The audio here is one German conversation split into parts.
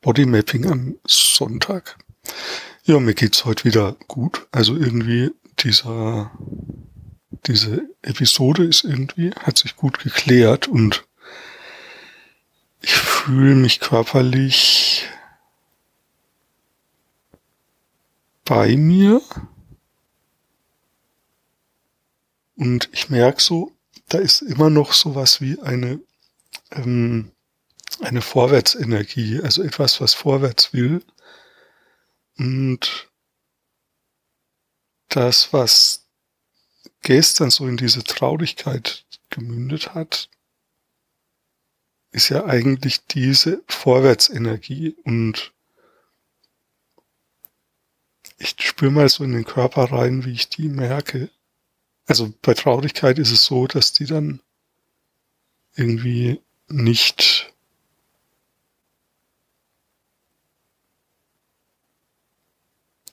Bodymapping am Sonntag. Ja, mir geht's heute wieder gut. Also irgendwie dieser, diese Episode ist irgendwie, hat sich gut geklärt und ich fühle mich körperlich bei mir. Und ich merke so, da ist immer noch sowas wie eine ähm, eine Vorwärtsenergie, also etwas, was vorwärts will. Und das, was gestern so in diese Traurigkeit gemündet hat, ist ja eigentlich diese Vorwärtsenergie und ich spüre mal so in den Körper rein, wie ich die merke. Also bei Traurigkeit ist es so, dass die dann irgendwie nicht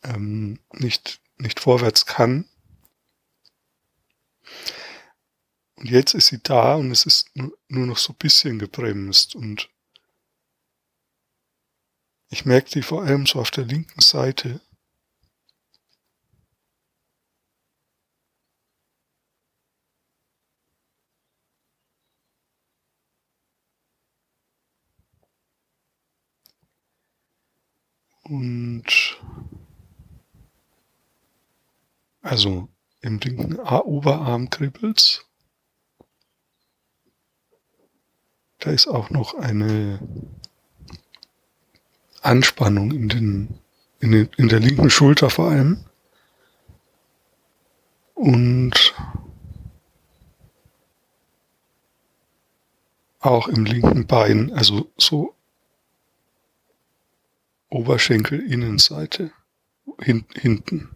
ähm, nicht, nicht vorwärts kann. Und jetzt ist sie da und es ist nur, noch so ein bisschen gebremst und ich merke die vor allem so auf der linken Seite. Und also im linken Oberarm kribbelt's. Da ist auch noch eine Anspannung in, den, in, den, in der linken Schulter vor allem. Und auch im linken Bein, also so Oberschenkel Innenseite hin, hinten.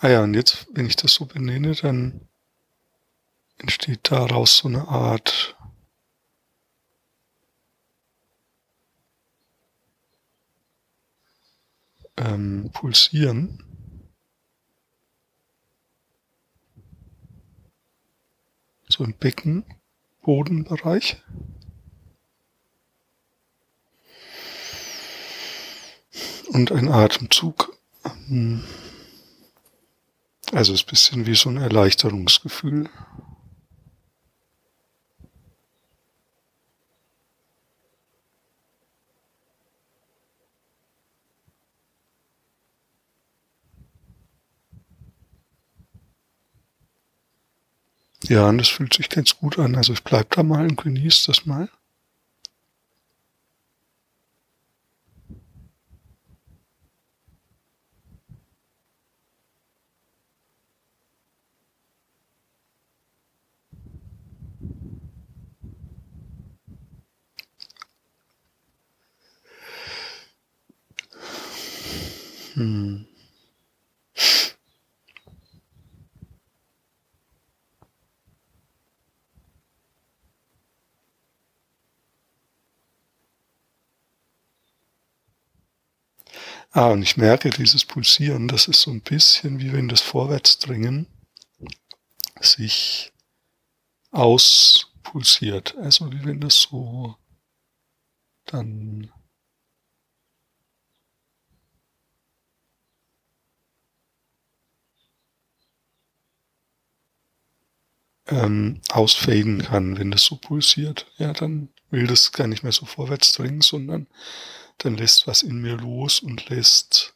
Ah ja, und jetzt, wenn ich das so benenne, dann entsteht daraus so eine Art ähm, Pulsieren. So im Beckenbodenbereich. Und ein Atemzug. Ähm, also ist ein bisschen wie so ein Erleichterungsgefühl. Ja, und das fühlt sich ganz gut an. Also ich bleib da mal und genieße das mal. Hm. Ah, und ich merke dieses Pulsieren, das ist so ein bisschen wie wenn das Vorwärtsdringen sich auspulsiert. Also wie wenn das so dann ähm, ausfaden kann, wenn das so pulsiert. Ja, dann will das gar nicht mehr so vorwärts dringen, sondern dann lässt was in mir los und lässt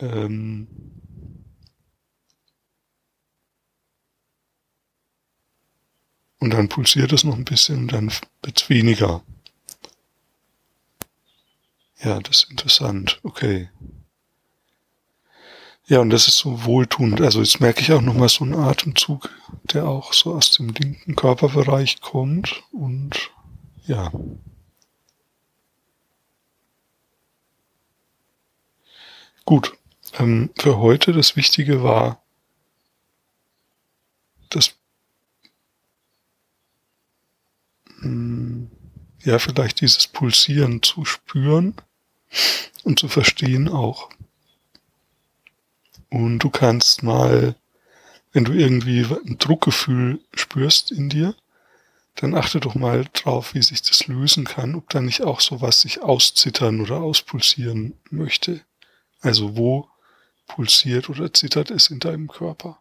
ähm, und dann pulsiert es noch ein bisschen und dann wird es weniger. Ja, das ist interessant. Okay. Ja, und das ist so wohltuend. Also jetzt merke ich auch nochmal so einen Atemzug, der auch so aus dem linken Körperbereich kommt. Und ja. Gut. Ähm, für heute das Wichtige war, das hm, ja, vielleicht dieses Pulsieren zu spüren und zu verstehen auch. Und du kannst mal wenn du irgendwie ein Druckgefühl spürst in dir, dann achte doch mal drauf, wie sich das lösen kann, ob da nicht auch sowas sich auszittern oder auspulsieren möchte. Also wo pulsiert oder zittert es in deinem Körper.